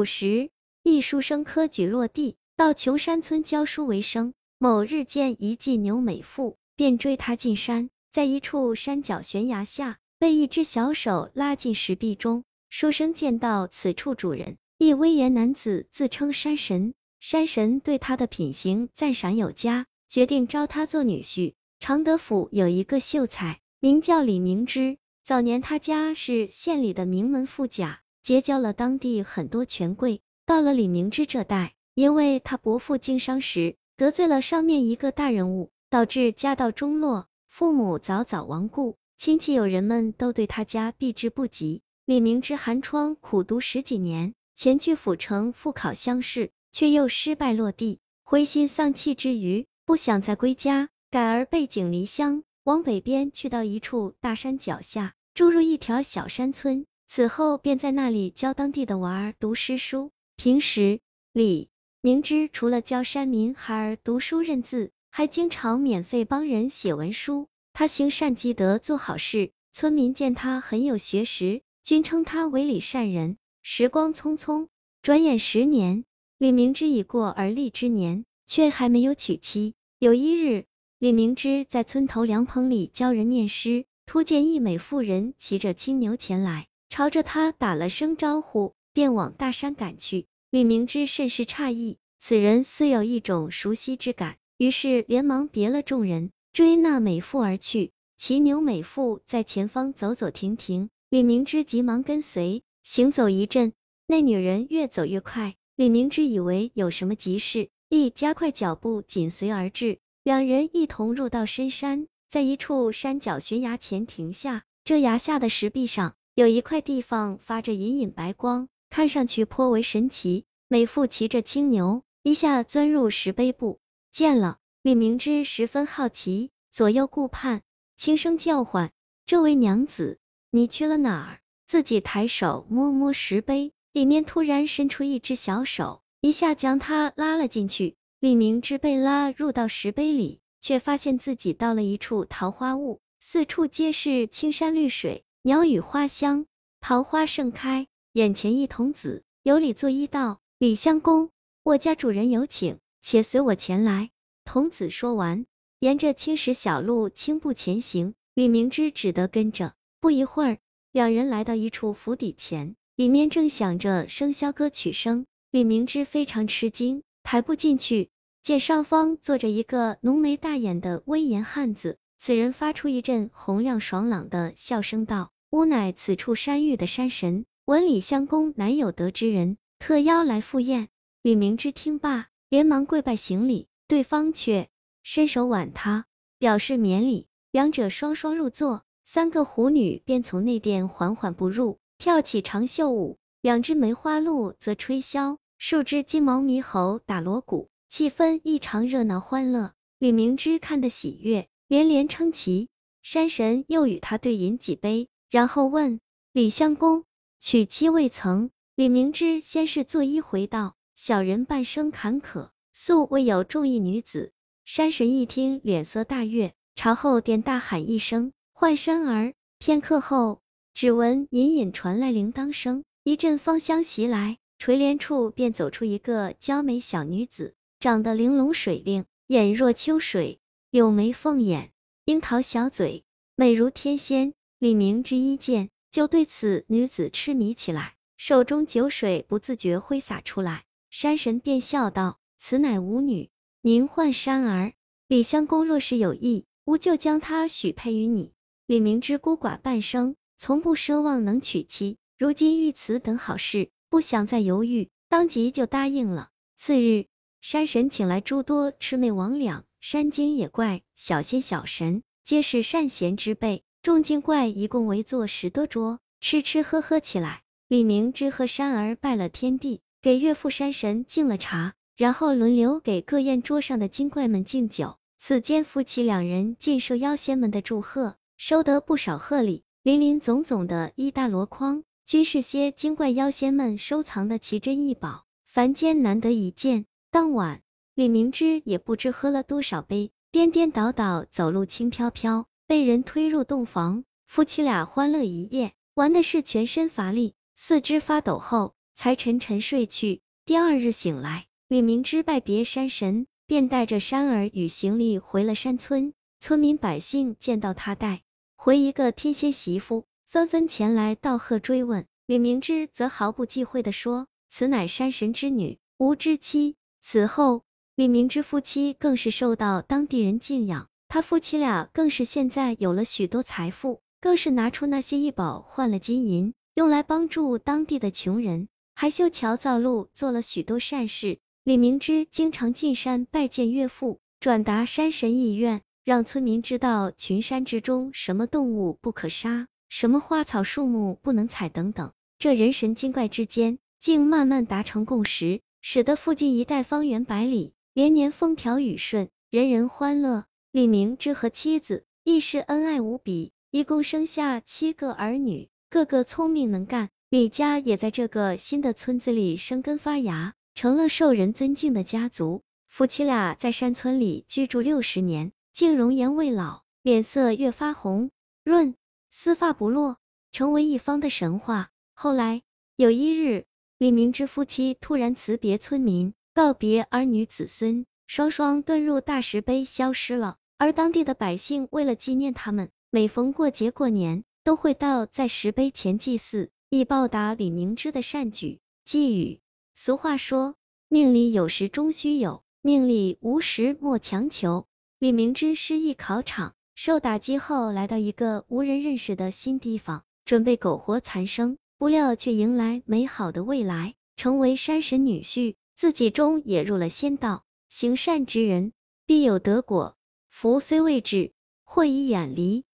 古时，一书生科举落地，到穷山村教书为生。某日见一妓牛美妇，便追她进山，在一处山脚悬崖下，被一只小手拉进石壁中。书生见到此处主人，一威严男子，自称山神。山神对他的品行赞赏有加，决定招他做女婿。常德府有一个秀才，名叫李明之。早年他家是县里的名门富甲，结交了当地很多权贵。到了李明之这代，因为他伯父经商时得罪了上面一个大人物，导致家道中落，父母早早亡故，亲戚友人们都对他家避之不及。李明之寒窗苦读十几年，前去府城复考乡试，却又失败落地，灰心丧气之余，不想再归家，改而背井离乡，往北边去到一处大山脚下，住入一条小山村。此后便在那里教当地的娃儿读诗书。平时，李。明知除了教山民孩儿读书认字，还经常免费帮人写文书。他行善积德，做好事，村民见他很有学识，均称他为李善人。时光匆匆，转眼十年，李明之已过而立之年，却还没有娶妻。有一日，李明之在村头凉棚里教人念诗，突见一美妇人骑着青牛前来，朝着他打了声招呼，便往大山赶去。李明之甚是诧异，此人似有一种熟悉之感，于是连忙别了众人，追那美妇而去。骑牛美妇在前方走走停停，李明之急忙跟随。行走一阵，那女人越走越快，李明之以为有什么急事，亦加快脚步紧随而至。两人一同入到深山，在一处山脚悬崖前停下。这崖下的石壁上有一块地方发着隐隐白光。看上去颇为神奇。美妇骑着青牛，一下钻入石碑部，见了李明之，十分好奇，左右顾盼，轻声叫唤：“这位娘子，你去了哪儿？”自己抬手摸摸石碑，里面突然伸出一只小手，一下将他拉了进去。李明之被拉入到石碑里，却发现自己到了一处桃花坞，四处皆是青山绿水，鸟语花香，桃花盛开。眼前一童子有礼作揖道：“李相公，我家主人有请，且随我前来。”童子说完，沿着青石小路轻步前行，李明之只得跟着。不一会儿，两人来到一处府邸前，里面正响着笙箫歌曲声。李明之非常吃惊，抬步进去，见上方坐着一个浓眉大眼的威严汉子。此人发出一阵洪亮爽朗的笑声道：“吾乃此处山域的山神。”闻李相公乃有德之人，特邀来赴宴。李明之听罢，连忙跪拜行礼，对方却伸手挽他，表示免礼。两者双双入座，三个狐女便从内殿缓缓步入，跳起长袖舞，两只梅花鹿则吹箫，数只金毛猕猴打锣鼓，气氛异常热闹欢乐。李明之看得喜悦，连连称奇。山神又与他对饮几杯，然后问李相公。娶妻未曾，李明之先是作揖回道：“小人半生坎坷，素未有中意女子。”山神一听，脸色大悦，朝后殿大喊一声：“换山儿！”片刻后，只闻隐隐传来铃铛声，一阵芳香袭来，垂帘处便走出一个娇美小女子，长得玲珑水灵，眼若秋水，柳眉凤眼，樱桃小嘴，美如天仙。李明之一见。就对此女子痴迷起来，手中酒水不自觉挥洒出来。山神便笑道：“此乃吾女，名唤山儿。李相公若是有意，吾就将她许配于你。”李明之孤寡半生，从不奢望能娶妻，如今遇此等好事，不想再犹豫，当即就答应了。次日，山神请来诸多魑魅魍魉、山精野怪、小仙小神，皆是善贤之辈。众精怪一共围坐十多桌，吃吃喝喝起来。李明之和山儿拜了天地，给岳父山神敬了茶，然后轮流给各宴桌上的精怪们敬酒。此间夫妻两人尽受妖仙们的祝贺，收得不少贺礼，林林总总的一大箩筐，均是些精怪妖仙们收藏的奇珍异宝，凡间难得一见。当晚，李明之也不知喝了多少杯，颠颠倒倒，走路轻飘飘。被人推入洞房，夫妻俩欢乐一夜，玩的是全身乏力，四肢发抖后，才沉沉睡去。第二日醒来，李明之拜别山神，便带着山儿与行李回了山村。村民百姓见到他带回一个天仙媳妇，纷纷前来道贺追问。李明之则毫不忌讳的说：“此乃山神之女，吾之妻。”此后，李明之夫妻更是受到当地人敬仰。他夫妻俩更是现在有了许多财富，更是拿出那些异宝换了金银，用来帮助当地的穷人，还修桥造路，做了许多善事。李明之经常进山拜见岳父，转达山神意愿，让村民知道群山之中什么动物不可杀，什么花草树木不能采等等。这人神精怪之间，竟慢慢达成共识，使得附近一带方圆百里连年风调雨顺，人人欢乐。李明之和妻子亦是恩爱无比，一共生下七个儿女，个个聪明能干。李家也在这个新的村子里生根发芽，成了受人尊敬的家族。夫妻俩在山村里居住六十年，竟容颜未老，脸色越发红润，丝发不落，成为一方的神话。后来有一日，李明之夫妻突然辞别村民，告别儿女子孙，双双遁入大石碑，消失了。而当地的百姓为了纪念他们，每逢过节过年，都会到在石碑前祭祀，以报答李明之的善举。寄语：俗话说，命里有时终须有，命里无时莫强求。李明之失意考场，受打击后，来到一个无人认识的新地方，准备苟活残生。不料却迎来美好的未来，成为山神女婿，自己中也入了仙道。行善之人必有得果，福虽未至，祸已远离。